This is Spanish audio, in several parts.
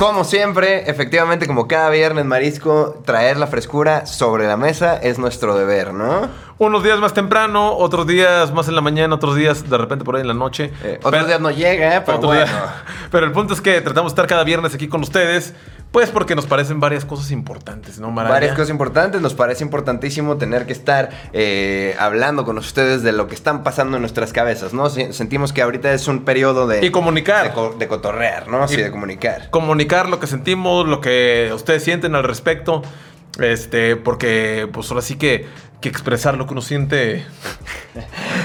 Como siempre, efectivamente, como cada viernes, Marisco, traer la frescura sobre la mesa es nuestro deber, ¿no? Unos días más temprano, otros días más en la mañana, otros días de repente por ahí en la noche. Eh, otros días no llega, pero Otro bueno. día- Pero el punto es que tratamos de estar cada viernes aquí con ustedes, pues porque nos parecen varias cosas importantes, ¿no? Varias cosas importantes, nos parece importantísimo tener que estar eh, hablando con ustedes de lo que están pasando en nuestras cabezas, ¿no? Se- Sentimos que ahorita es un periodo de... Y comunicar. De, co- de cotorrear, ¿no? Sí, de comunicar. Comunicar lo que sentimos, lo que ustedes sienten al respecto. Este, porque pues ahora sí que, que expresar lo que uno siente.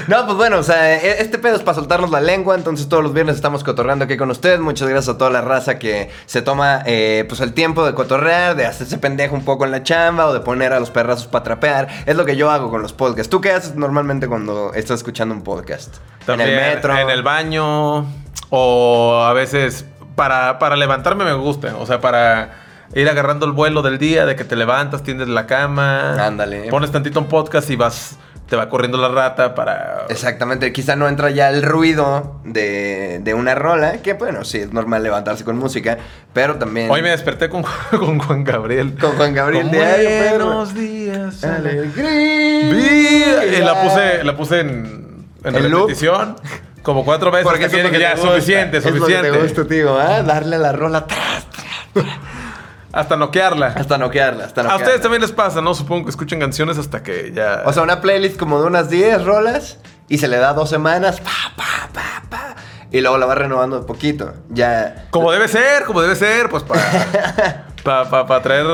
No, pues bueno, o sea, e- este pedo es para soltarnos la lengua, entonces todos los viernes estamos cotorreando aquí con ustedes. Muchas gracias a toda la raza que se toma eh, pues el tiempo de cotorrear, de hacerse pendejo un poco en la chamba o de poner a los perrazos para trapear. Es lo que yo hago con los podcasts. ¿Tú qué haces normalmente cuando estás escuchando un podcast? También en el metro. En el baño. O a veces para, para levantarme me gusta. O sea, para ir agarrando el vuelo del día, de que te levantas, tiendes la cama. Ándale. Pones tantito un podcast y vas. Te va corriendo la rata para. Exactamente, quizá no entra ya el ruido de, de una rola, que bueno, sí, es normal levantarse con música, pero también... Hoy me desperté con, con Juan Gabriel. Con Juan Gabriel diario, Pedro. Buenos días. Alegría. Y la puse, la puse en, en repetición como cuatro veces. Porque eso que que ya, te gusta. suficiente, Es lo que suficiente. te gusta, tío, ¿ah? Darle la rola tras, tras, Hasta noquearla. hasta noquearla, hasta A noquearla. ustedes también les pasa, ¿no? Supongo que escuchan canciones hasta que ya. O sea, una playlist como de unas 10 rolas y se le da dos semanas, pa, pa, pa, pa, y luego la va renovando de poquito. Ya... como debe ser, como debe ser, pues para. para pa, traer.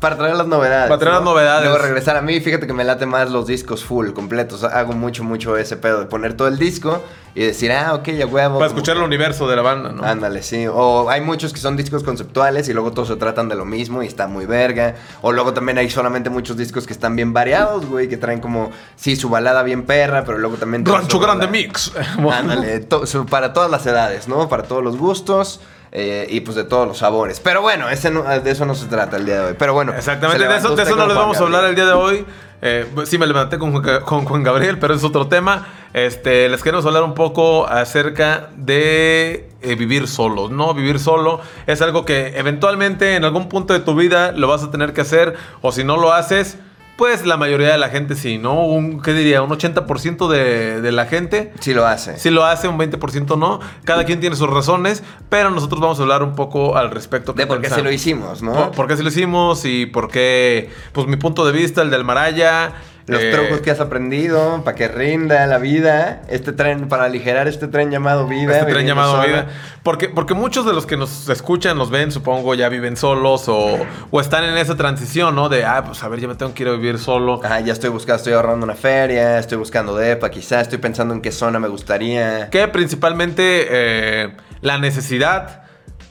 Para traer las novedades. Para traer las novedades. Luego regresar a mí, fíjate que me late más los discos full, completos. Hago mucho, mucho ese pedo de poner todo el disco y decir, ah, ok, ya huevo. Para escuchar el universo de la banda, ¿no? Ándale, sí. O hay muchos que son discos conceptuales y luego todos se tratan de lo mismo y está muy verga. O luego también hay solamente muchos discos que están bien variados, güey, que traen como, sí, su balada bien perra, pero luego también... Rancho Grande balada- Mix. Ándale, to- para todas las edades, ¿no? Para todos los gustos eh, y pues de todos los sabores. Pero bueno, ese no- de eso no se trata el día de hoy. Pero bueno. Exactamente, de eso, de no les vamos a hablar el día de hoy. Eh, sí me levanté con, con Juan Gabriel, pero es otro tema. Este, les queremos hablar un poco acerca de eh, vivir solos, ¿no? Vivir solo es algo que eventualmente en algún punto de tu vida lo vas a tener que hacer o si no lo haces, pues la mayoría de la gente sí, ¿no? Un, ¿Qué diría? Un 80% de, de la gente Sí lo hace. sí lo hace, un 20% no. Cada quien tiene sus razones, pero nosotros vamos a hablar un poco al respecto. De por qué se lo hicimos, ¿no? ¿Por, por qué sí lo hicimos y por qué, pues mi punto de vista, el del Maraya. Los eh, trucos que has aprendido para que rinda la vida. Este tren, para aligerar este tren llamado vida. Este tren llamado sola. vida. Porque, porque muchos de los que nos escuchan, nos ven, supongo, ya viven solos o, o están en esa transición, ¿no? De, ah, pues a ver, ya me tengo que ir a vivir solo. Ajá, ya estoy buscando, estoy ahorrando una feria, estoy buscando depa, quizás estoy pensando en qué zona me gustaría. Que principalmente eh, la necesidad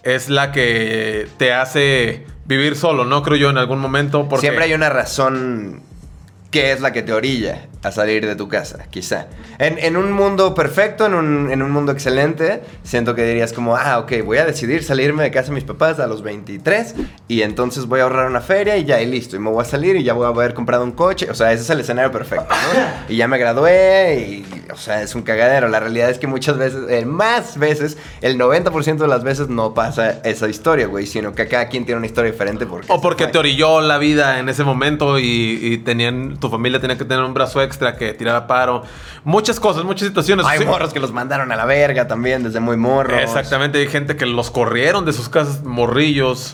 es la que te hace vivir solo, ¿no? Creo yo en algún momento. Porque... Siempre hay una razón que es la que te orilla a salir de tu casa, quizá. En, en un mundo perfecto, en un, en un mundo excelente, siento que dirías como, ah, ok, voy a decidir salirme de casa de mis papás a los 23 y entonces voy a ahorrar una feria y ya, y listo, y me voy a salir y ya voy a haber comprado un coche, o sea, ese es el escenario perfecto, ¿no? Y ya me gradué y, o sea, es un cagadero. La realidad es que muchas veces, eh, más veces, el 90% de las veces no pasa esa historia, güey, sino que cada quien tiene una historia diferente porque... O porque te orilló la vida en ese momento y, y tenían, tu familia tenía que tener un brazo extra que tirara paro. Muchas cosas, muchas situaciones. Hay Sí. morros que los mandaron a la verga también desde muy morros. Exactamente, hay gente que los corrieron de sus casas morrillos.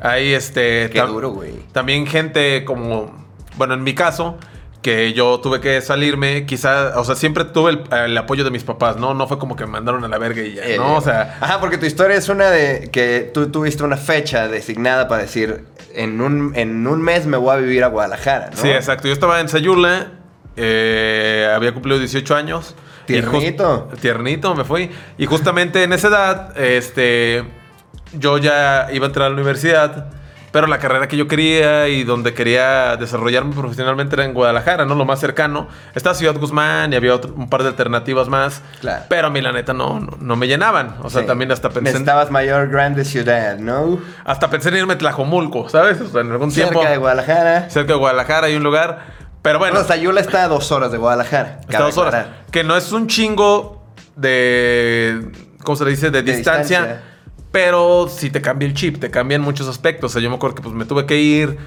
Hay este. Qué duro, güey. También gente como. Bueno, en mi caso, que yo tuve que salirme, quizá, o sea, siempre tuve el, el apoyo de mis papás, ¿no? No fue como que me mandaron a la verga y ya, Eh, ¿no? O sea. Ajá, porque tu historia es una de que tú tuviste una fecha designada para decir, en un, en un mes me voy a vivir a Guadalajara, ¿no? Sí, exacto. Yo estaba en Sayula, eh, había cumplido 18 años. Tiernito. tiernito, me fui. Y justamente en esa edad, este, yo ya iba a entrar a la universidad, pero la carrera que yo quería y donde quería desarrollarme profesionalmente era en Guadalajara, ¿no? Lo más cercano. Está Ciudad Guzmán y había otro- un par de alternativas más. Claro. Pero a mí, la neta, no, no, no me llenaban. O sea, Sí. también hasta pensé, en, Necesitabas mayor grande ciudad, ¿no? hasta pensé en irme a Tlajomulco, ¿sabes? O sea, en algún Cerca tiempo. de Guadalajara. Cerca de Guadalajara hay un lugar. Pero bueno. Bueno, Sayula está a dos horas de Guadalajara. Hasta cabe dos horas. aclarar. Que no es un chingo de. ¿Cómo se le dice? De, De distancia, distancia. Pero sí te cambia el chip, te cambian muchos aspectos. O sea, yo me acuerdo que pues me tuve que ir.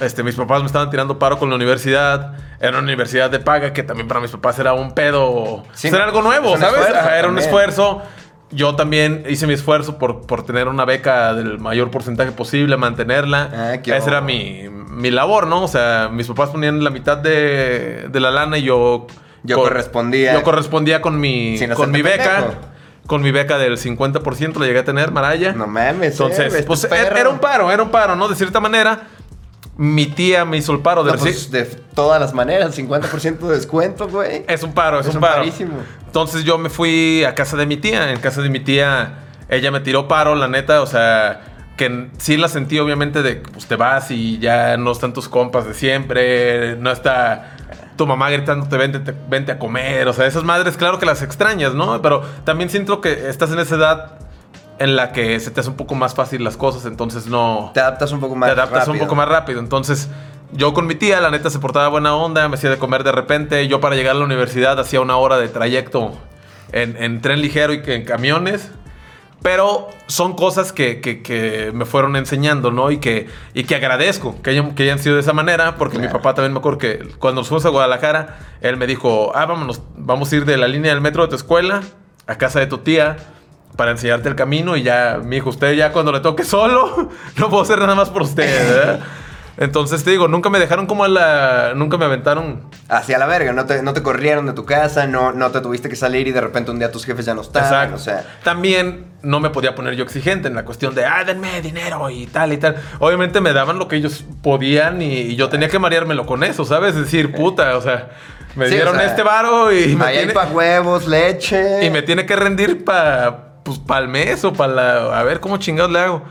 Este, mis papás me estaban tirando paro con la universidad. Era una universidad de paga que también para mis papás era un pedo. Sí, era algo nuevo, ¿sabes? esfuerzo Ajá, era un esfuerzo. Yo también hice mi esfuerzo por, por tener una beca del mayor porcentaje posible, mantenerla. Ah, Esa era mi, mi labor, ¿no? O sea, mis papás ponían la mitad de, de la lana y yo... Yo cor- correspondía. Yo correspondía con mi, con mi beca. pendejo. Con mi beca del 50% la llegué a tener, Maraya. No mames, Entonces, eh, pues este era un paro, era un paro, ¿no? De cierta manera, mi tía me hizo el paro de No, pues, de todas las maneras, 50% de descuento, güey. Es un paro, es, Es un un paro. parísimo. Entonces yo me fui a casa de mi tía. En casa de mi tía, ella me tiró paro, la neta. O sea, que sí la sentí obviamente de que pues, te vas y ya no están tus compas de siempre. No está tu mamá gritándote vente, te- vente a comer. O sea, esas madres, claro que las extrañas, ¿no? Pero también siento que estás en esa edad en la que se te hace un poco más fácil las cosas. Entonces no Te adaptas un poco más te adaptas un rápido. poco más rápido. Entonces, yo con mi tía, la neta, se portaba buena onda, me hacía de comer de repente. Yo para llegar a la universidad hacía una hora de trayecto en, en tren ligero y que en camiones. Pero son cosas que, que- que me fueron enseñando, ¿no? Y que, y que agradezco que hayan, que hayan sido de esa manera, porque mi papá también me acuerdo que cuando nos fuimos a Guadalajara, él me dijo, ah, vámonos, vamos a ir de la línea del metro de tu escuela a casa de tu tía para enseñarte el camino y ya, mi hijo, usted ya cuando le toque solo, no puedo hacer nada más por usted, ¿verdad? Entonces te digo, nunca me dejaron como a la... Nunca me aventaron... Hacia la verga, no te, no te corrieron de tu casa, no, no te tuviste que salir y de repente un día tus jefes ya no están. Exacto. O sea, También no me podía poner yo exigente en la cuestión de, ah, denme dinero y tal y tal. Obviamente me daban lo que ellos podían y, y yo tenía que mareármelo con eso, ¿sabes? Decir, puta, o sea, me Sí, o dieron sea, este varo y me, tiene, pa' huevos, leche. y me tiene que rendir para pues, pa el mes o para la... A ver cómo chingados le hago.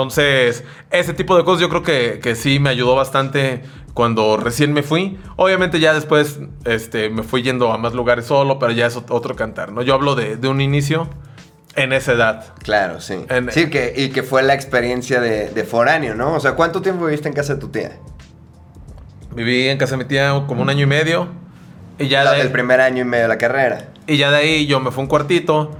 Entonces, ese tipo de cosas yo creo que, que sí me ayudó bastante cuando recién me fui. Obviamente ya después este, me fui yendo a más lugares solo, pero ya es ot- otro cantar, ¿no? Yo hablo de, de un inicio en esa edad. Claro, sí. En- sí, que, y que fue la experiencia de, de foráneo, ¿no? O sea, ¿cuánto tiempo viviste en casa de tu tía? Viví en casa de mi tía como un año y medio. Y ya, La de, del primer año y medio de la carrera. y ya de ahí yo me fui a un cuartito.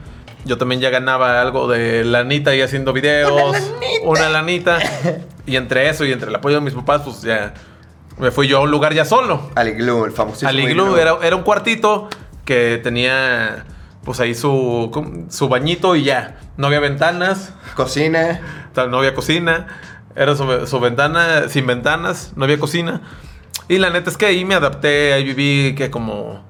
Yo también ya ganaba algo de lanita y haciendo videos. Una lanita. Y entre eso y entre el apoyo de mis papás, pues ya me fui yo a un lugar ya solo. Al iglú, el famosísimo Al iglú era, era un cuartito que tenía pues ahí su, su bañito y ya. No había ventanas, Cocina. no había cocina. Era su, su ventana sin ventanas, no había cocina. Y la neta es que ahí me adapté, ahí viví que como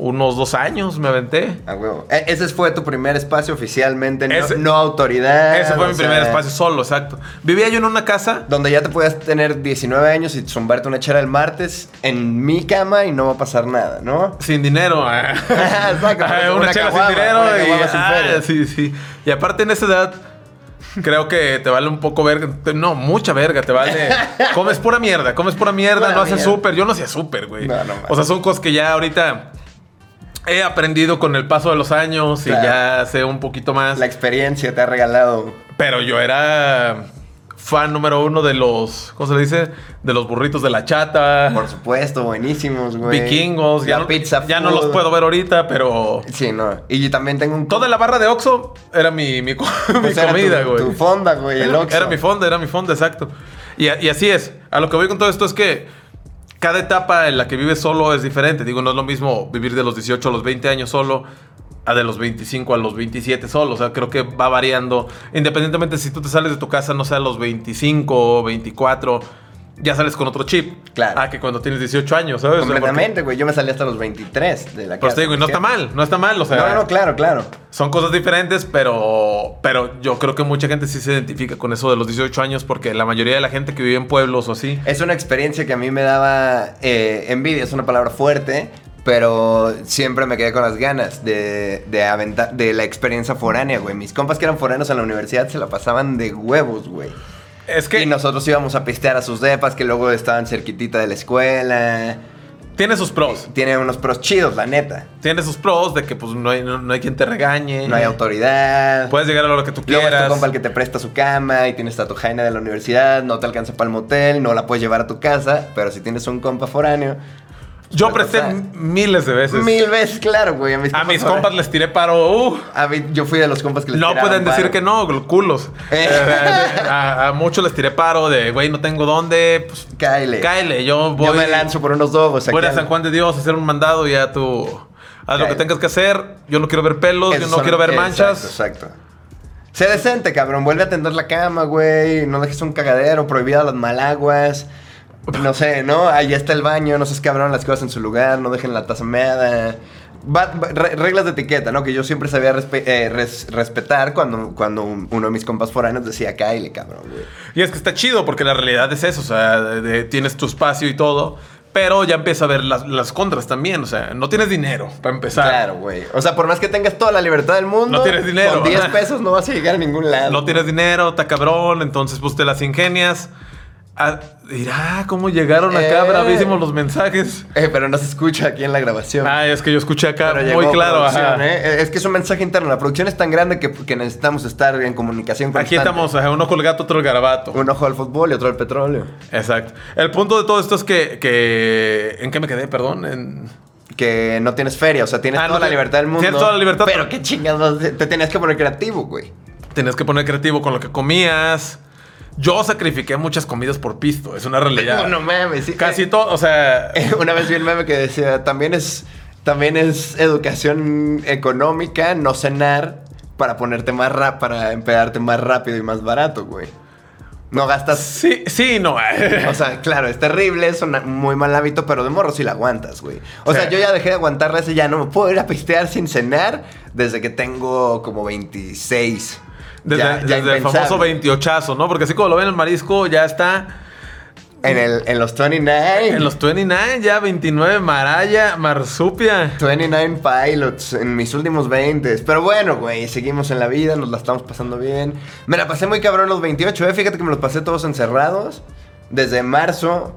unos dos años me aventé. A huevo. E- ese fue tu primer espacio oficialmente, no, Ese- no autoridad. Ese fue mi sea, primer espacio solo, exacto. Vivía yo en una casa. Donde ya te puedes tener 19 años y zumbarte una chera el martes en mi cama y no va a pasar nada, ¿no? Sin dinero. ah. Exacto, Ah, una una chela sin dinero. una y, sin ah, sí, sí. Y aparte en esa edad, creo que te vale un poco verga. No, mucha verga, te vale. comes pura mierda, comes pura mierda, Pura no haces súper. Yo no hacía súper, güey. No, no o sea, son cosas que ya ahorita he aprendido con el paso de los años y ya sé un poquito más. La experiencia te ha regalado. Pero yo era fan número uno de los, ¿cómo se le dice? De los burritos de la chata. Por supuesto, buenísimos, güey. Vikingos, ya, La no, pizza ya no los puedo ver ahorita, pero Sí, no. Y yo también tengo un... toda la barra de Oxxo era mi, mi, Pues era comida, tu- güey. Tu fonda, güey, el Era, Oxxo. era mi fonda, era mi fonda, exacto. Y así es. A lo que voy con todo esto es que cada etapa en la que vives solo es diferente. Digo, no es lo mismo vivir de los 18 a los 20 años solo a de los 25 a los 27 solo. O sea, creo que va variando. Independientemente si tú te sales de tu casa, no sé, a los 25 o 24, ya sales con otro chip. Claro. Ah, que cuando tienes 18 años, ¿sabes? O sea, porque- Completamente, güey. Yo me salí hasta los 23 de la Pues casa. te digo, y no está mal, no está mal. O sea, No, no, claro, claro. son cosas diferentes, pero, pero yo creo que mucha gente sí se identifica con eso de los 18 años porque la mayoría de la gente que vive en pueblos o así, Es una experiencia que a mí me daba eh, envidia, es una palabra fuerte, pero siempre me quedé con las ganas de, de aventar, de la experiencia foránea, güey. Mis compas que eran foráneos en la universidad se la pasaban de huevos, güey. Es que Y nosotros íbamos a pistear a sus depas que luego estaban cerquitita de la escuela. tiene sus pros. Tiene unos pros chidos, la neta. Tiene sus pros de que pues no hay, no, no hay quien te regañe. No hay autoridad. Puedes llegar a lo que tú Luego es tu quieras. compa el que te presta su cama y tienes a tu jaina de la universidad, no te alcanza para el motel, no la puedes llevar a tu casa, pero si tienes un compa foráneo, Yo presté miles de veces. Mil veces, claro, güey. A mis A mis ahora- compas les tiré paro. uh, A mí, yo fui de los compas que les no pueden decir paro. que no, culos. Eh. Eh, a, a muchos les tiré paro de, güey, no tengo dónde. Pues, Cáele. cáele, yo voy. Yo me lanzo por unos dogos. Voy a San Juan de Dios a hacer un mandado y ya tú. Haz lo que tengas que hacer. Yo no quiero ver pelos, yo no son- quiero ver manchas. Exacto. Sé decente, cabrón. Vuelve a tender la cama, güey. No dejes un cagadero. Prohibido las malaguas. No sé, ¿no? Ahí está el baño. No seas cabrón las cosas en su lugar. No dejen la taza meada. Reglas de etiqueta, ¿no? Que yo siempre sabía respe- eh, res- respetar cuando, cuando un- uno de mis compas foráneos decía, cáile, cabrón, güey. Y es que está chido porque la realidad es eso. O sea, de- de- tienes tu espacio y todo. Pero ya empieza a ver las, las contras también. O sea, no tienes dinero para empezar. Claro, güey. O sea, por más que tengas toda la libertad del mundo, No tienes dinero. con 10 pesos no vas a llegar a ningún lado. No tienes dinero, está cabrón. Entonces, pues te las ingenias. Ah, dirá, ¿cómo llegaron acá Eh. bravísimos los mensajes? Eh, pero no se escucha aquí en la grabación. Ay, es que yo escuché acá Pero muy claro. ajá. ¿eh? Es que es un mensaje interno. La producción es tan grande que, que necesitamos estar en comunicación Aquí constante. estamos, ajá, uno con el gato, otro el garabato. Un ojo al fútbol y otro al petróleo. Exacto. El punto de todo esto es que, que- ¿En qué me quedé? Perdón. En... Que no tienes feria, o sea, tienes Ah, toda no la libertad del mundo. tienes toda la libertad, pero- qué chingados, te tenías que poner creativo, güey. Tenías que poner creativo con lo que comías. Yo sacrifiqué muchas comidas por pisto. Es una realidad. No, no mames. sí. Casi todo, o sea... Una vez vi el meme que decía, también es, también es educación económica no cenar para ponerte más rap, para empedarte más rápido y más barato, güey. No gastas Sí, sí, no. O sea, claro, es terrible, es un muy mal hábito, pero de morro sí la aguantas, güey. O sea, yo ya dejé de aguantarla ese ya no me puedo ir a pistear sin cenar desde que tengo como 26. Desde, Ya- ya desde el famoso 28 ¿no? Porque así como lo ven el marisco, ya está En, el, en los 29. en los 29, ya 29, Maraya, Marsupia. 29 pilots en mis últimos 20. Pero bueno, güey, seguimos en la vida, nos la estamos pasando bien. Me la pasé muy cabrón los 28, eh. Fíjate que me los pasé todos encerrados. Desde marzo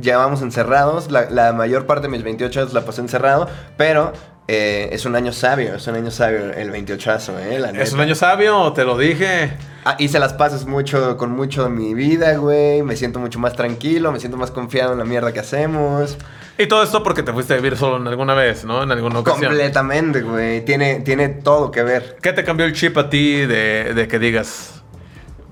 llevamos encerrados. La, la mayor parte de mis 28 años la pasé encerrado. Pero eh, es un año sabio, es un año sabio el 28azo, eh. La Es un año sabio, te lo dije. Ah, hice las paces mucho con mucho de mi vida, güey. Me siento mucho más tranquilo, me siento más confiado en la mierda que hacemos. Y todo esto porque te fuiste a vivir solo en alguna vez, ¿no? En alguna ocasión. Completamente, güey. Tiene, tiene todo que ver. ¿Qué te cambió el chip a ti de, de que digas?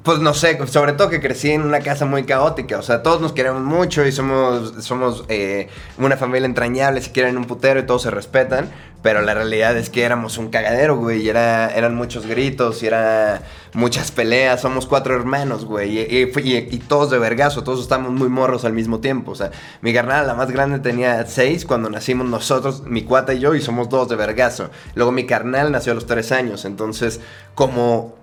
Pues no sé, sobre todo que crecí en una casa muy caótica. O sea, todos nos queremos mucho y somos, somos eh, una familia entrañable. Si quieren un putero y todos se respetan. Pero la realidad es que éramos un cagadero, güey. Y era, eran muchos gritos y era muchas peleas. Somos cuatro hermanos, güey. Y, todos de vergazo. Todos estamos muy morros al mismo tiempo. O sea, mi carnal, la más grande, tenía seis cuando nacimos nosotros, mi cuata y yo, y somos dos de vergazo. Luego mi carnal nació a los tres años. Entonces, como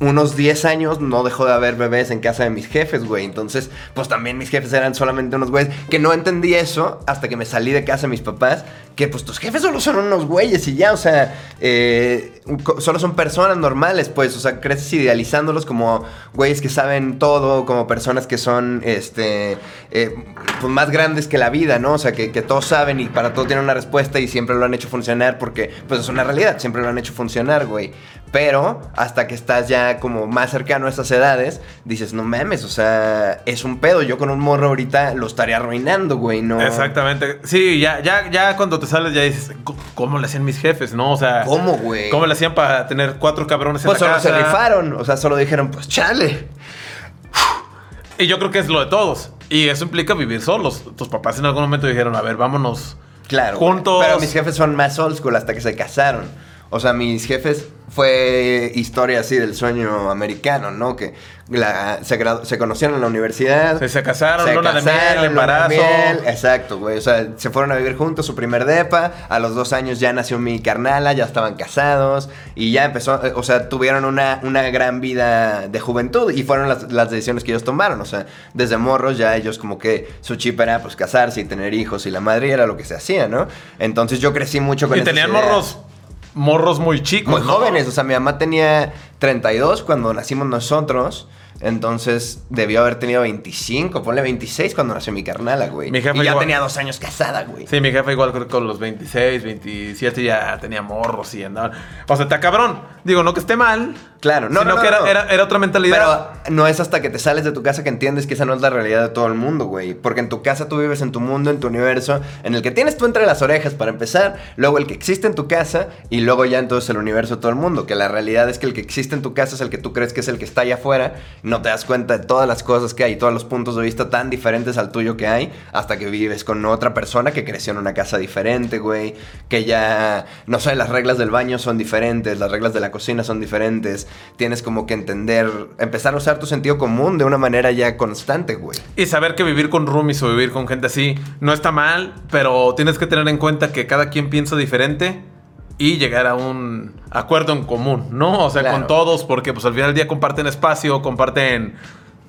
unos 10 años no dejó de haber bebés en casa de mis jefes, güey. Entonces, pues también mis jefes eran solamente unos güeyes. Que no entendí eso hasta que me salí de casa de mis papás. Que pues tus jefes solo son unos güeyes y ya, o sea, eh, solo son personas normales, pues. O sea, creces idealizándolos como güeyes que saben todo, como personas que son, este, eh, pues más grandes que la vida, ¿no? O sea, que, que todos saben y para todo tienen una respuesta y siempre lo han hecho funcionar porque, pues es una realidad, siempre lo han hecho funcionar, güey. Pero hasta que estás ya como más cercano a esas edades, dices, no mames, o sea, es un pedo. Yo con un morro ahorita lo estaría arruinando, güey, no. Exactamente. Sí, ya, ya, ya cuando te sales ya dices, "C- ¿cómo le hacían mis jefes, no? O sea, ¿Cómo, güey? ¿cómo le hacían para tener cuatro cabrones Pues en la solo se casa? rifaron, o sea, solo dijeron, pues chale. Y yo creo que es lo de todos. Y eso implica vivir solos. Tus papás en algún momento dijeron, a ver, vámonos Claro. juntos. Pero mis jefes son más old school hasta que se casaron. O sea, mis jefes fue historia así del sueño americano, ¿no? Que la- se, se conocieron en la universidad. Se- se casaron, se luna de miel, casaron, de embarazo. miel. Exacto, güey. O sea, se fueron a vivir juntos su primer depa. A los dos años ya nació mi carnala, ya estaban casados. Y ya empezó, eh, o sea, tuvieron una, una gran vida de juventud. Y fueron las, las decisiones que ellos tomaron. O sea, desde morros ya ellos como que su chip era pues casarse y tener hijos. Y la madre era lo que se hacía, ¿no? Entonces yo crecí mucho con Y tenían ideas. morros, morros muy chicos. Muy ¿no? jóvenes, o sea, mi mamá tenía 32 cuando nacimos nosotros. Entonces debió haber tenido 25, ponle 26 cuando nació mi carnala, güey. Mi jefa y ya igual- tenía dos años casada, güey. Sí, mi jefe igual creo que con los 26, 27 ya tenía morros y andaban. O sea, está cabrón. Digo, no que esté mal. Claro, no, sino no, no, que era, no. Era, era otra mentalidad. Pero no es hasta que te sales de tu casa que entiendes que esa no es la realidad de todo el mundo, güey. Porque en tu casa tú vives en tu mundo, en tu universo, en el que tienes tú entre las orejas para empezar, luego el que existe en tu casa y luego ya entonces el universo de todo el mundo. Que la realidad es que el que existe en tu casa es el que tú crees que es el que está allá afuera. No te das cuenta de todas las cosas que hay, todos los puntos de vista tan diferentes al tuyo que hay, hasta que vives con otra persona que creció en una casa diferente, güey. Que ya, no sé, las reglas del baño son diferentes, las reglas de la cocina son diferentes. Tienes como que entender, empezar a usar tu sentido común de una manera ya constante, güey. Y saber que vivir con roomies o vivir con gente así no está mal, pero tienes que tener en cuenta que cada quien piensa diferente y llegar a un acuerdo en común, ¿no? O sea, Claro. con todos, porque pues al final del día comparten espacio, comparten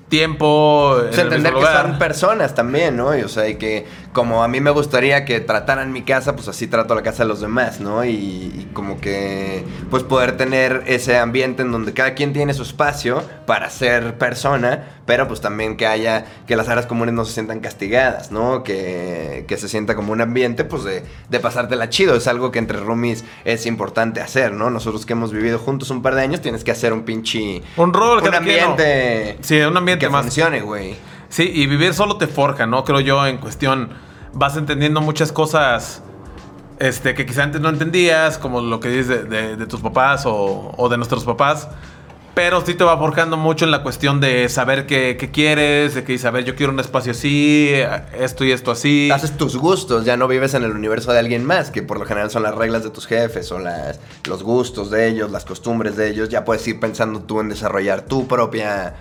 tiempo. O sea, entender que son personas también, ¿no? Y, o sea, y que como a mí me gustaría que trataran mi casa, pues así trato la casa de los demás, ¿no? Y, y como que, pues poder tener ese ambiente en donde cada quien tiene su espacio para ser persona, pero pues también que haya, que las áreas comunes no se sientan castigadas, ¿no? Que, que se sienta como un ambiente, pues de, de pasártela chido. Es algo que entre roomies es importante hacer, ¿no? Nosotros que hemos vivido juntos un par de años, tienes que hacer un pinche... Un rol, Un ambiente... Sí, un ambiente que más. funcione, güey. Sí, y vivir solo te forja, ¿no? Creo yo, en cuestión, vas entendiendo muchas cosas este, que quizá antes no entendías, como lo que dices de, tus papás o, de nuestros papás. Pero sí te va forjando mucho en la cuestión de saber qué, qué quieres, de que saber yo quiero un espacio así, esto y esto así. Haces tus gustos, ya no vives en el universo de alguien más, que por lo general son las reglas de tus jefes o las, los gustos de ellos, las costumbres de ellos. Ya puedes ir pensando tú en desarrollar tu propia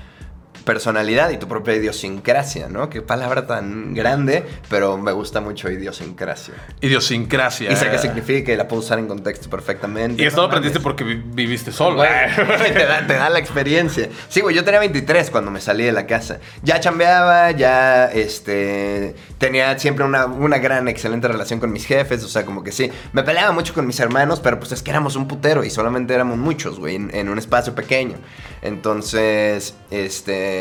personalidad y tu propia idiosincrasia, ¿no? Qué palabra tan grande, pero me gusta mucho idiosincrasia. Idiosincrasia. Y sé qué significa y la puedo usar en contexto perfectamente. Y esto No lo aprendiste mames. porque vi- viviste solo. Te, da, te da la experiencia. Sí, güey, yo tenía 23 cuando me salí de la casa. Ya chambeaba, ya este, tenía siempre una, una gran, excelente relación con mis jefes. O sea, como que sí. Me peleaba mucho con mis hermanos, pero pues es que éramos un putero y solamente éramos muchos, güey, en, en un espacio pequeño. Entonces, este.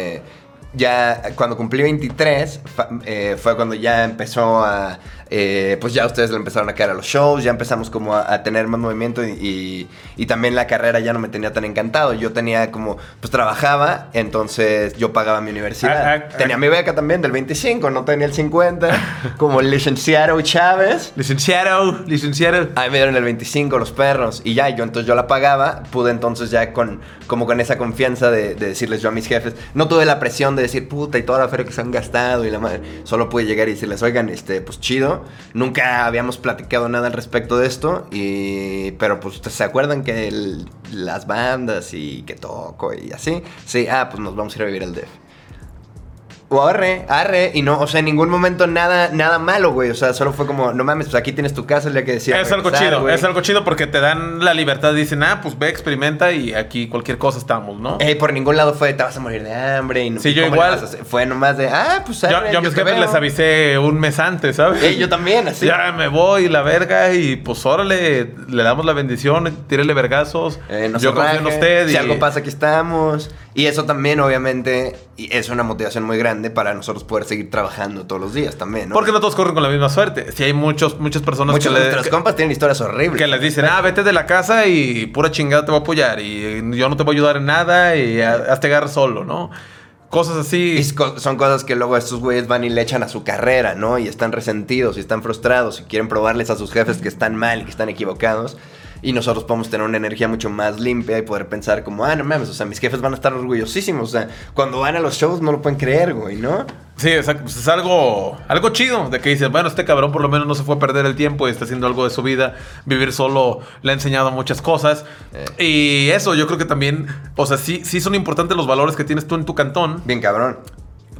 Ya cuando cumplí 23 fa- eh, fue cuando ya empezó a... eh, pues ya ustedes le empezaron a caer a los shows, ya empezamos como a, a tener más movimiento y, y- y también la carrera ya no me tenía tan encantado. Yo tenía como... Pues trabajaba, entonces yo pagaba mi universidad. Ah, ah, tenía ah. mi beca también del 25, no tenía el 50, como el licenciado Chávez. Licenciado, licenciado. Ahí me dieron el 25 los perros y ya, yo entonces yo la pagaba, pude entonces ya con como con esa confianza de, de decirles yo a mis jefes, no tuve la presión de decir puta y toda la feria que se han gastado y la madre, solo pude llegar y decirles, oigan, este, pues chido, nunca habíamos platicado nada al respecto de esto, y, pero pues ¿ustedes se acuerdan que las bandas y que toco y así, sí, ah, pues nos vamos a ir a vivir al DF. O arre, arre, y no, o sea, en ningún momento nada, nada malo, güey. O sea, solo fue como, no mames, pues aquí tienes tu casa, el día que decía. es algo chido, güey. es algo chido porque te dan la libertad. Dicen, ah, pues ve, experimenta y aquí cualquier cosa estamos, ¿no? Ey, por ningún lado fue, te vas a morir de hambre. Y no, Sí, yo ¿cómo le igual. Fue nomás de, ah, pues yo, arre, yo a mis jefes veo. les avisé un mes antes, ¿sabes? Ey, yo también, así. Ya me voy, la verga, y pues órale, le damos la bendición, tírele vergazos. Eh, no yo confío en usted. Si y- algo pasa, aquí estamos. Y eso también, obviamente, es una motivación muy grande para nosotros poder seguir trabajando todos los días también, ¿no? Porque no todos corren con la misma suerte. Si hay muchos, muchas personas muchos que, de le- nuestros compas tienen historias horribles. que les dicen, ah, vete de la casa y pura chingada te voy a apoyar. Y eh, yo no te voy a ayudar en nada y ha- hazte agarrar solo, ¿no? Cosas así. Y son cosas que luego estos güeyes van y le echan a su carrera, ¿no? Y están resentidos y están frustrados y quieren probarles a sus jefes que están mal y que están equivocados. Y nosotros podemos tener una energía mucho más limpia y poder pensar como, ah, no mames, o sea, mis jefes van a estar orgullosísimos. O sea, cuando van a los shows no lo pueden creer, güey, ¿no? Sí, exacto. Pues es algo, algo chido de que dices, bueno, este cabrón por lo menos no se fue a perder el tiempo y está haciendo algo de su vida. Vivir solo le ha enseñado muchas cosas. Eh. Y eso, yo creo que también, o sea, sí, sí son importantes los valores que tienes tú en tu cantón, Bien cabrón.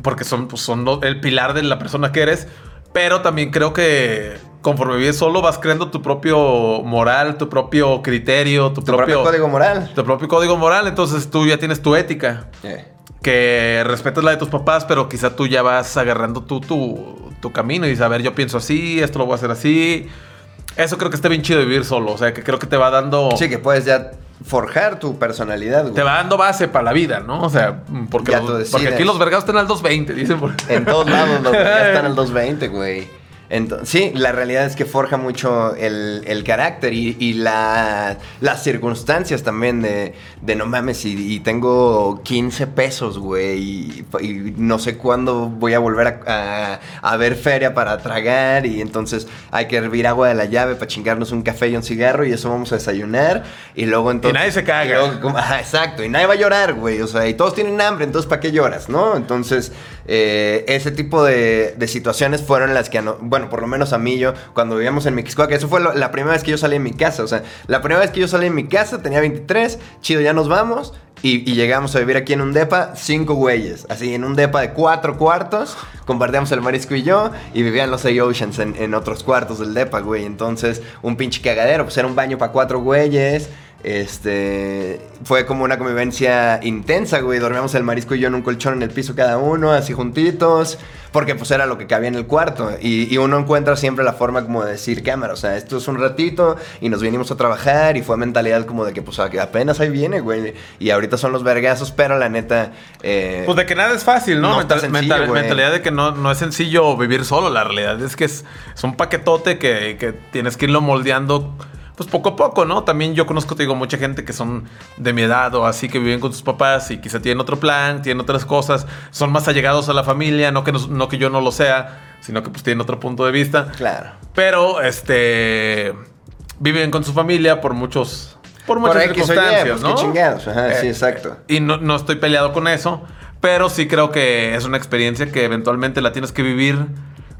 porque son, pues, son el pilar de la persona que eres. Pero también creo que conforme vives solo vas creando tu propio moral, tu propio criterio, tu, Tu propio, código moral. tu propio código moral. Entonces tú ya tienes tu ética Eh. que respetas la de tus papás, pero quizá tú ya vas agarrando tú tu, tu camino y dices, a ver, yo pienso así, esto lo voy a hacer así. Eso creo que está bien chido de vivir solo, o sea, que creo que te va dando... Sí, que puedes ya forjar tu personalidad, güey. Te va dando base para la vida, ¿no? O sea, porque, los- aquí los vergados están al 220, dicen por En todos lados los ya están al 220, güey. Sí, la realidad es que forja mucho el, el carácter y, y la- las circunstancias también de, de no mames, y, y tengo 15 pesos, güey, y, y no sé cuándo voy a volver a, a- a ver feria para tragar y entonces hay que hervir agua de la llave para chingarnos un café y un cigarro y eso vamos a desayunar y luego entonces... nadie se caga. y luego como- ajá, exacto, y nadie va a llorar, güey. O sea, y todos tienen hambre, entonces ¿para qué lloras, no? Entonces, eh, ese tipo de, de situaciones fueron las que, a no- por lo menos a mí, yo, cuando vivíamos en Mixcoac, eso fue la primera vez que yo salí en mi casa. O sea, la primera vez que yo salí en mi casa tenía 23, chido, ya nos vamos. Y, llegamos a vivir aquí en un depa, cinco güeyes. Así, en un depa de cuatro cuartos. Compartíamos el marisco y yo. Y vivían los Say Oceans en, en otros cuartos del depa, güey. Entonces, un pinche cagadero. Pues era un baño para cuatro güeyes. Este fue como una convivencia intensa, güey. Dormíamos el marisco y yo en un colchón en el piso cada uno, así juntitos, porque pues era lo que cabía en el cuarto. Y, y uno encuentra siempre la forma como de decir, cámara, o sea, esto es un ratito y nos vinimos a trabajar y fue mentalidad como de que pues apenas ahí viene, güey. Y ahorita son los vergazos, pero la neta... eh, Pues de que nada es fácil, ¿no? No está Mental- sencillo, mental- güey. mentalidad de que no, no es sencillo vivir solo. La realidad es que es, es un paquetote que, que tienes que irlo moldeando. Pues poco a poco, ¿no? También yo conozco, te digo, mucha gente que son de mi edad o así, que viven con sus papás y quizá tienen otro plan, tienen otras cosas, son más allegados a la familia, no que, no que yo no lo sea, sino que pues tienen otro punto de vista. Claro. Pero, este, viven con su familia por muchos, por muchas Y, circunstancias, pues, ¿no? qué chingados. Ajá, sí, Eh, exacto. Y no, no estoy peleado con eso, pero sí creo que es una experiencia que eventualmente la tienes que vivir,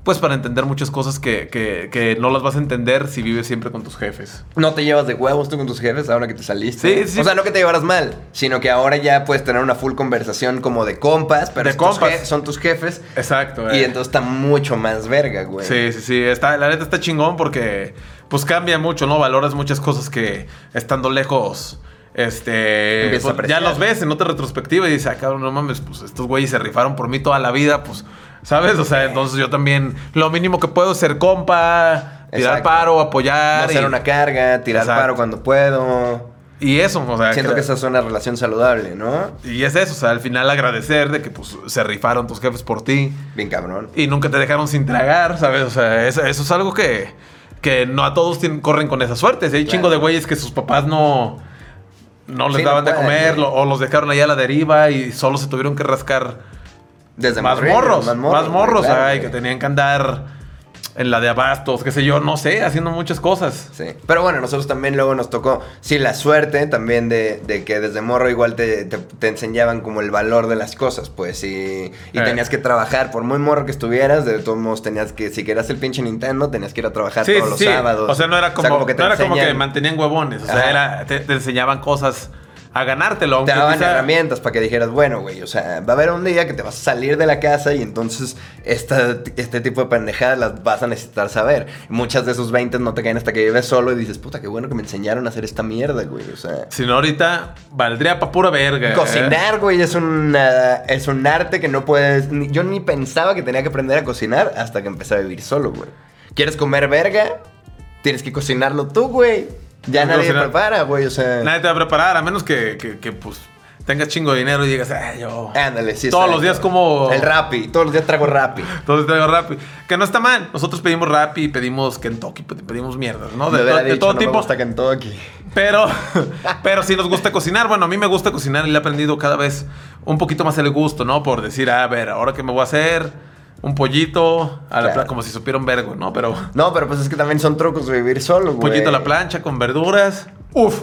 pues para entender muchas cosas que, que- que no las vas a entender si vives siempre con tus jefes. No te llevas de huevos tú con tus jefes ahora que te saliste. Sí, sí. O sea, no que te llevaras mal, sino que ahora ya puedes tener una full conversación como de compas, pero De tus compas. son tus jefes. Exacto. Y eh. entonces está mucho más verga, güey. Sí, sí, sí. Está, la neta está chingón porque pues cambia mucho, ¿no? Valoras muchas cosas que estando lejos. Este. Pues, ya los ves en otra retrospectiva y dices, ah, cabrón, no mames, pues estos güeyes se rifaron por mí toda la vida, pues, ¿sabes? O sea, entonces yo también, lo mínimo que puedo es ser compa, tirar Exacto. paro, No apoyar. hacer y, una carga, tirar Exacto. paro cuando puedo. y eso, o sea. Siento que- que esa es una relación saludable, ¿no? Y es eso, o sea, al final agradecer de que pues se rifaron tus jefes por ti. Bien cabrón. y nunca te dejaron sin tragar, ¿sabes? O sea, eso, eso es algo que, que no a todos tienen- corren con esa suerte. Hay Claro. chingo de güeyes que sus papás no, no les Sí, no daban de comer lo- o los dejaron ahí a la deriva y solo se tuvieron que rascar Desde más morros, más morros, güey, claro, ay, que tenían que andar en la de abastos, qué sé yo, no sé, haciendo muchas cosas. Sí. Pero bueno, nosotros también luego nos tocó, sí, la suerte también de, de que desde morro igual te, te- te enseñaban como el valor de las cosas, pues, y, y Eh. tenías que trabajar, por muy morro que estuvieras, de todos modos tenías que, si querías el pinche Nintendo, tenías que ir a trabajar Sí, todos sí, los sábados. O sea, no era como, que te no era como que mantenían huevones. O sea, era, te, te enseñaban cosas a ganártelo. Te daban quizá- herramientas para que dijeras, bueno, güey, o sea, va a haber un día que te vas a salir de la casa y entonces esta, este tipo de pendejadas las vas a necesitar saber. Muchas de esos 20 no te caen hasta que vives solo y dices, puta, qué bueno que me enseñaron a hacer esta mierda, güey, o sea... Si no, ahorita valdría pa' pura verga. ¿eh? Cocinar, güey, es, una, es un arte que no puedes... ni- yo ni pensaba que tenía que aprender a cocinar hasta que empecé a vivir solo, güey. ¿Quieres comer verga? Tienes que cocinarlo tú, güey. Ya nadie cocinar. prepara, güey, o sea... Nadie te va a preparar, a menos que, que, que, pues tengas chingo de dinero y digas, ay, yo. Ándale, sí. Todos los días como- El Rappi, todos los días trago Rappi. Entonces traigo Rappi. Que no está mal. Nosotros pedimos Rappi, pedimos Kentucky, pe- pedimos mierdas, ¿no? Me De, de dicho, todo no me tipo. gusta Kentucky. Pero, pero sí nos gusta cocinar. Bueno, a mí me gusta cocinar y le he aprendido cada vez un poquito más el gusto, ¿no? Por decir, a ver, ahora que me voy a hacer un pollito a la Claro. como si supiera un vergo, ¿no? Pero No, pero pues es que también son trucos de vivir solo, güey. pollito a la plancha con verduras. Uf. Uf.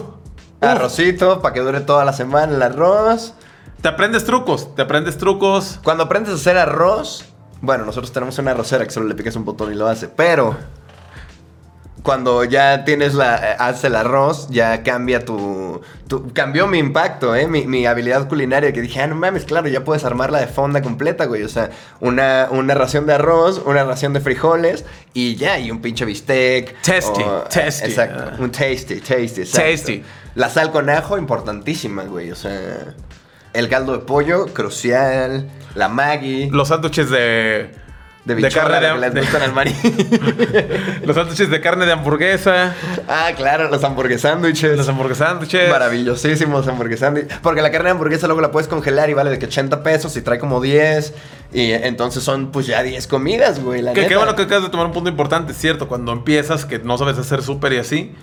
Arrocito, para que dure toda la semana el arroz. Te aprendes trucos, te aprendes trucos. Cuando aprendes a hacer arroz, bueno, nosotros tenemos una arrocera que solo le picas un botón y lo hace, pero cuando ya tienes la haces el arroz, ya cambia tu, tu- cambió mi impacto, eh, mi, mi habilidad culinaria que dije, ah, no mames, claro, ya puedes armarla de fonda completa, güey, o sea, una, una ración de arroz, una ración de frijoles y ya, y un pinche bistec. Tasty, o- tasty. Exacto, Ah. un tasty, tasty, exacto. Tasty. La sal con ajo, importantísima, güey, o sea, el caldo de pollo, crucial, la Maggi. Los sándwiches de, De De bichola, carne de que les de- gustan al maní. Los sándwiches de carne de hamburguesa. ah, claro, los hamburguesándwiches. Los hamburguesándwiches. Maravillosísimos hamburguesándwiches. Porque la carne de hamburguesa luego la puedes congelar y vale de que 80 pesos y trae como 10. Y entonces son pues ya 10 comidas, güey. La Que qué neta. bueno que acabas de tomar un punto importante, cierto. Cuando empiezas, que no sabes hacer súper y así,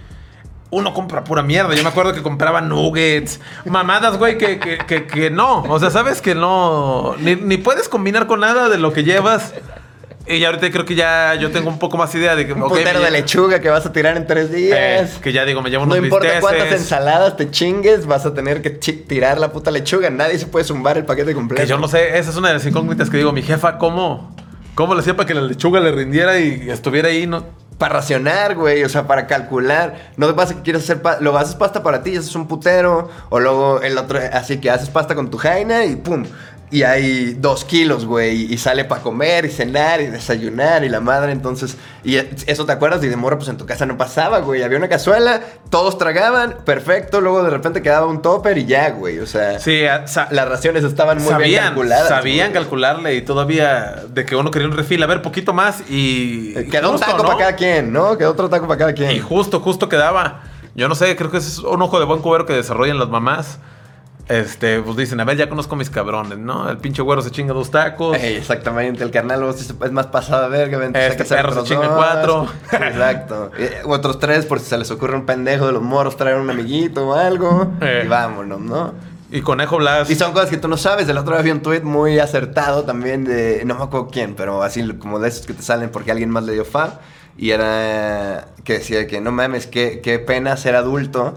uno compra pura mierda. Yo me acuerdo que compraba nuggets, mamadas, güey, que, que, que, que no. O sea, sabes que no. Ni, ni puedes combinar con nada de lo que llevas. Y ya ahorita creo que ya yo tengo un poco más idea de que. Un putero de lechuga que vas a tirar en 3 eh, días. que ya digo, me llevo No unos importa bisteces. cuántas ensaladas te chingues, vas a tener que tirar la puta lechuga. Nadie se puede zumbar el paquete completo. Que yo no sé, esa es una de las incógnitas que digo, mi jefa, ¿cómo? ¿Cómo le hacía para que la lechuga le rindiera y estuviera ahí? No, Para racionar, güey, o sea, para calcular. No te pasa que quieres hacer, luego haces pasta para ti, haces un putero, o luego el otro, así que haces pasta con tu jaina y pum. Y hay dos kilos, güey, y sale para comer y cenar y desayunar y la madre, entonces, y eso te acuerdas y de morro, pues en tu casa no pasaba, güey, había una cazuela, todos tragaban, perfecto, luego de repente quedaba un topper y ya, güey, o sea, Sí, las raciones estaban muy bien calculadas. sabían güey. calcularle y todavía de que uno quería un refil, a ver, poquito más y... Eh, Quedó un justo, taco ¿no? para cada quien, ¿no? Quedó otro taco para cada quien. Y justo, justo quedaba. Yo no sé, creo que ese es un ojo de buen cubero que desarrollan las mamás. Este, pues dicen, a ver, ya conozco a mis cabrones, ¿no? El pinche güero se chinga dos tacos. Ey, exactamente, el carnal es más pasada de verga. vente, Este perro se chinga cuatro. Exacto. Eh, otros tres por si se les ocurre un pendejo de los moros traer un amiguito o algo. Eh. Y vámonos, ¿no? Y Conejo Blas. Y son cosas que tú no sabes. El otro día vi un tweet muy acertado también de. No me acuerdo quién, pero así como de esos que te salen porque alguien más le dio fa. Y era que decía que no mames, qué, qué pena ser adulto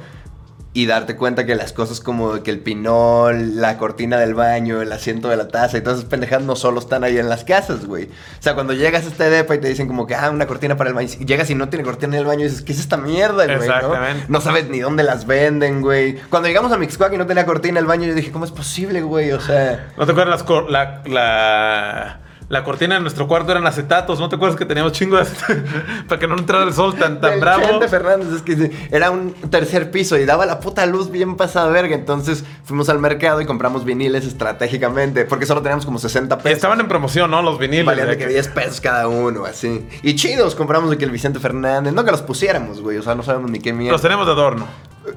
y darte cuenta que las cosas como que el pinol, la cortina del baño, el asiento de la taza y todas esas pendejadas no solo están ahí en las casas, güey. O sea, cuando llegas a este depa y te dicen como que, ah, una cortina para el baño, y llegas y no tiene cortina en el baño y dices, ¿qué es esta mierda, güey? ¿no? Exactamente. ¿no? sabes ni dónde las venden, güey. Cuando llegamos a Mixcoac y no tenía cortina en el baño, yo dije, ¿cómo es posible, güey? O sea... ¿No te acuerdas la, la, la cortina de nuestro cuarto eran acetatos? ¿No te acuerdas que teníamos chingo de acetatos? Para que no entrara el sol tan, tan bravo. Chente Fernández, es que era un tercer piso y daba la puta luz bien pasada verga. Entonces fuimos al mercado y compramos viniles estratégicamente, porque solo teníamos como 60 pesos. Estaban en promoción, ¿no? Los viniles. Valían de que- 10 pesos cada uno, así. Y chidos, compramos de que el Vicente Fernández, no que los pusiéramos, güey, o sea, no sabemos ni qué mierda. Los tenemos de adorno.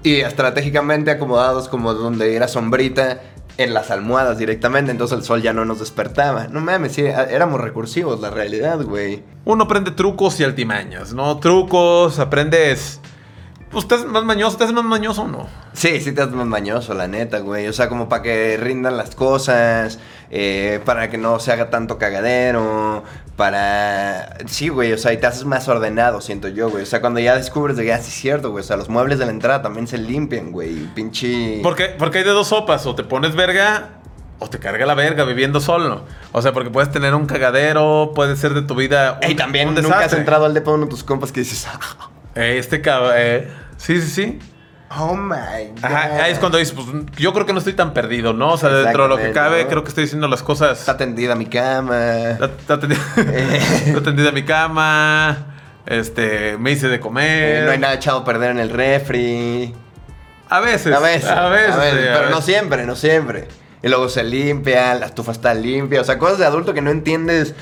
Y estratégicamente acomodados como donde era sombrita en las almohadas directamente, entonces el sol ya no nos despertaba. No mames, sí, éramos recursivos, la realidad, güey. Uno aprende trucos y altimañas, ¿no? Trucos, aprendes... Pues te haces más mañoso, ¿te haces más mañoso o no? Sí, sí te haces más mañoso, la neta, güey. O sea, como para que rindan las cosas, eh, para que no se haga tanto cagadero, para... Sí, güey, o sea, y te haces más ordenado, siento yo, güey. O sea, cuando ya descubres de que, ah, sí es cierto, güey. O sea, los muebles de la entrada también se limpian, güey. Pinche... Porque, porque hay de dos sopas, o te pones verga o te carga la verga viviendo solo. O sea, porque puedes tener un cagadero, puede ser de tu vida Ey, también un nunca has entrado al depa de uno de tus compas que dices, "Ah, este cabrón, eh, sí, sí, sí. oh my god. Ajá, ahí es cuando dices, pues yo creo que no estoy tan perdido, ¿no? O sea, dentro de lo que cabe, creo que estoy diciendo las cosas. Está tendida mi cama. Está, está tendida, Eh. está tendida mi cama. Este, me hice de comer. eh, no hay nada echado a perder en el refri. A veces. A veces. A veces. a veces, sí, a pero no siempre, no siempre. Y luego se limpia, la estufa está limpia. O sea, cosas de adulto que no entiendes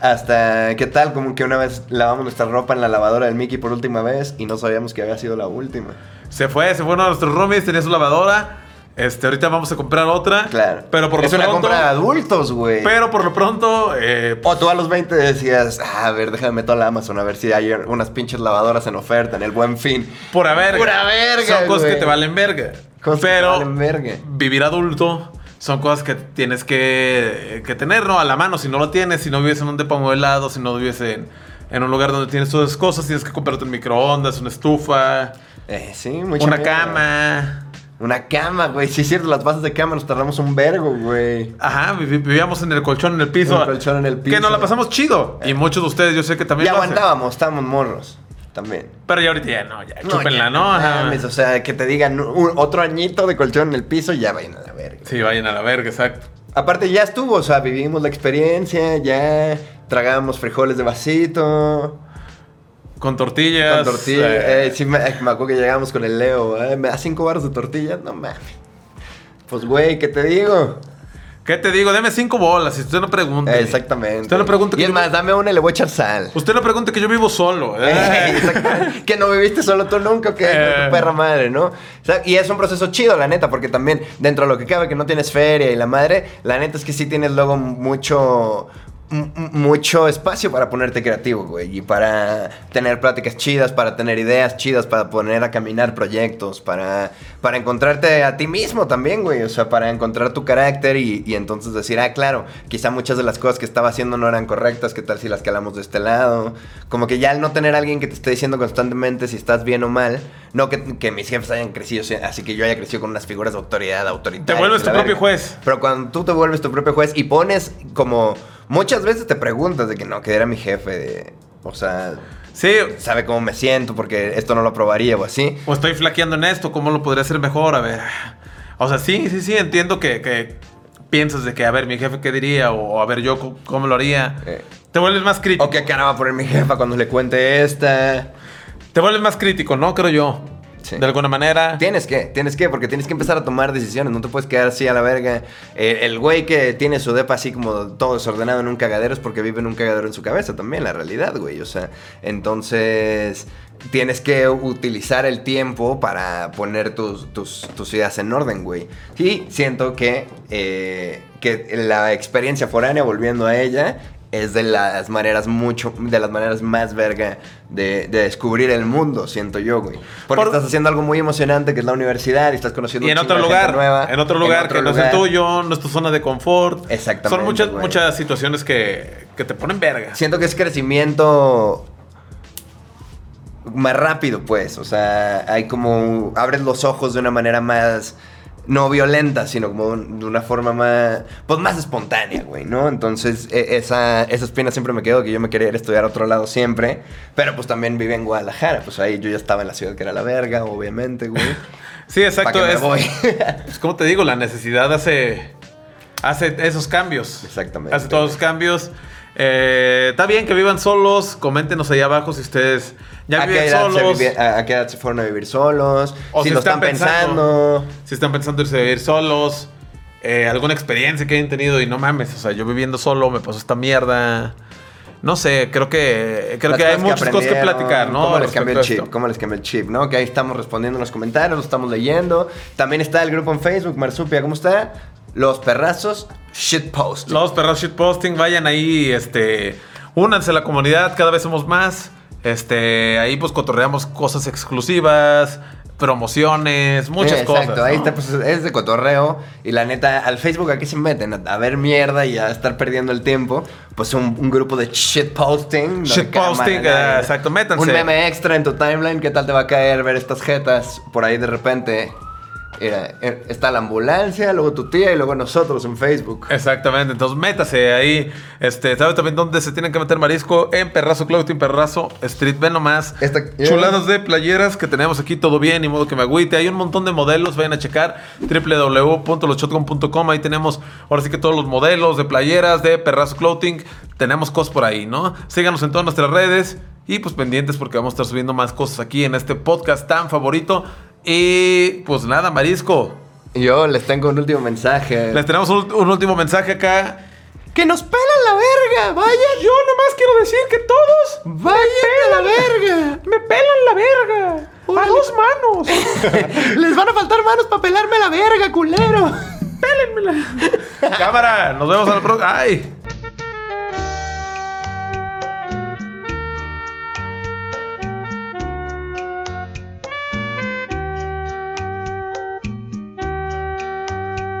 hasta qué tal. Como que una vez lavamos nuestra ropa en la lavadora del Mickey por última vez y no sabíamos que había sido la última. Se fue, se fue uno de nuestros roomies, tenía su lavadora. Este, ahorita vamos a comprar otra. Claro. Pero por lo es una pronto. compra de adultos, güey. Pero por lo pronto. eh, O tú a los 20 decías, ah, a ver, déjame meter a la Amazon a ver si hay unas pinches lavadoras en oferta en el buen fin. pura verga. Pura verga, Son cosas que te valen verga. Cosas que te Pero valen verga. vivir adulto son cosas que tienes que, que tener, ¿no? A la mano. Si no lo tienes, si no vives en un depa modelado, si no vives en, en un lugar donde tienes todas esas cosas, tienes que comprarte un microondas, una estufa, Eh, sí, mucha una mierda. cama. Una cama, güey. Sí, es cierto, las bases de cama nos tardamos un vergo, güey. Ajá, vivíamos en el colchón en el piso. En el colchón en el piso. Que nos la pasamos chido. Y muchos de ustedes yo sé que también Ya lo hacen. aguantábamos, estábamos morros. También. Pero ya ahorita ya no, ya. No, chúpenla, ya, ¿no? Ajá. mames, o sea, que te digan un- otro añito de colchón en el piso, ya vayan a la. Sí, vayan a la verga, exacto. Aparte, ya estuvo, o sea, vivimos la experiencia, ya tragábamos frijoles de vasito, Con tortillas. con tortilla. eh, Eh, sí, me, me acuerdo que llegamos con el Leo, eh, me da cinco baros de tortilla, no mames. Pues, güey, ¿qué te digo? ¿Qué te digo? Deme cinco bolas si usted no pregunta. Exactamente. Usted no pregunta Y que es yo- más, dame una y le voy a echar sal. Usted no pregunta que yo vivo solo. Exactamente. que no viviste solo tú nunca, que Eh. tu perra madre, ¿no? O sea, y es un proceso chido, la neta, porque también dentro de lo que cabe que no tienes feria y la madre, la neta es que sí tienes luego mucho mucho espacio para ponerte creativo, güey, y para tener pláticas chidas, para tener ideas chidas, para poner a caminar proyectos, para, para encontrarte a ti mismo también, güey, o sea, para encontrar tu carácter y, y entonces decir, ah, claro, quizá muchas de las cosas que estaba haciendo no eran correctas, ¿qué tal si las calamos de este lado? Como que ya al no tener a alguien que te esté diciendo constantemente si estás bien o mal, no que, que mis jefes hayan crecido, así que yo haya crecido con unas figuras de autoridad, autoritaria. Te vuelves tu propio juez. Pero cuando tú te vuelves tu propio juez y pones como... Muchas veces te preguntas de que no, que era mi jefe, de, o sea, Sí, sabe cómo me siento porque esto no lo probaría o así. o estoy flaqueando en esto, ¿cómo lo podría hacer mejor? A ver. O sea, sí, sí, sí, entiendo que, que piensas de que, a ver, mi jefe qué diría, o a ver, yo cómo lo haría. Eh. Te vuelves más crítico. O qué cara va a poner mi jefa cuando le cuente esta. Te vuelves más crítico, ¿no? Creo yo. Sí. De alguna manera. Tienes que, tienes que, porque tienes que empezar a tomar decisiones, no te puedes quedar así a la verga. Eh, el güey que tiene su depa así como todo desordenado en un cagadero es porque vive en un cagadero en su cabeza también, la realidad, güey. O sea, entonces tienes que utilizar el tiempo para poner tus, tus, tus ideas en orden, güey. Y siento que, eh, que la experiencia foránea, volviendo a ella, es de las maneras mucho, de las maneras más verga de, de descubrir el mundo, siento yo, güey. Porque Por- estás haciendo algo muy emocionante que es la universidad y estás conociendo Y en otro lugar, nueva. en otro lugar otro que no es el tuyo, no es tu zona de confort. Exactamente, Son muchas, güey. muchas situaciones que, que te ponen verga. Siento que es crecimiento más rápido, pues. O sea, hay como. Abres los ojos de una manera más. No violenta, sino como de una forma más. Pues más espontánea, güey, ¿no? Entonces, e- esa, esa espina siempre me quedó que yo me quería ir a estudiar a otro lado siempre. Pero pues también viví en Guadalajara. Pues ahí yo ya estaba en la ciudad que era la verga, obviamente, güey. Sí, exacto. ¿Pa' qué me es, voy? pues, como te digo, la necesidad hace, hace esos cambios. Exactamente. Hace todos los cambios. Eh, está bien que vivan solos. Coméntenos ahí abajo si ustedes ya ¿A qué, viven se solos. vivi- a, a qué edad se fueron a vivir solos? O si, lo están pensando. Si están pensando irse a vivir solos. eh, alguna experiencia que hayan tenido y no mames. O sea, yo viviendo solo me pasó esta mierda. No sé, creo que creo Las que hay muchas cosas que aprendieron, platicar, ¿no? ¿Cómo les cambió el a chip? esto. ¿Cómo les cambió el chip? ¿No? Que ahí estamos respondiendo en los comentarios, lo estamos leyendo. También está el grupo en Facebook, Marsupia, ¿cómo está? Los perrazos shitpost. Los perros shitposting, vayan ahí, este, únanse a la comunidad, cada vez somos más. Este, ahí pues cotorreamos cosas exclusivas, promociones, muchas cosas. Exacto, ahí está, pues, es de cotorreo. Y la neta, al Facebook aquí se meten a, ver mierda y a estar perdiendo el tiempo. Pues un, un grupo de shitposting. Shitposting, ah, exacto, métanse. Un meme extra en tu timeline. ¿Qué tal te va a caer ver estas jetas por ahí de repente? Mira, eh, está la ambulancia, luego tu tía y luego nosotros en Facebook. Exactamente, entonces métase ahí. Este, ¿sabes también dónde se tienen que meter marisco? En Perrazo Clothing, Perrazo Street. Ven nomás. Esta- Chuladas de playeras que tenemos aquí, todo bien, ni modo que me agüite. Hay un montón de modelos, vayan a checar www.loshotgun.com. Ahí tenemos ahora sí que todos los modelos de playeras de Perrazo Clothing. Tenemos cosas por ahí, ¿no? Síganos en todas nuestras redes y pues pendientes porque vamos a estar subiendo más cosas aquí en este podcast tan favorito. Y pues nada, marisco. Yo les tengo un último mensaje. Les tenemos un, un último mensaje acá. ¡Que nos pelan la verga! ¡Vayan! Yo nomás quiero decir que todos ¡Vayan a la verga! me pelan la verga. A dos manos. Les van a faltar manos para pelarme la verga, culero. Cámara, nos vemos a la próxima. Ay.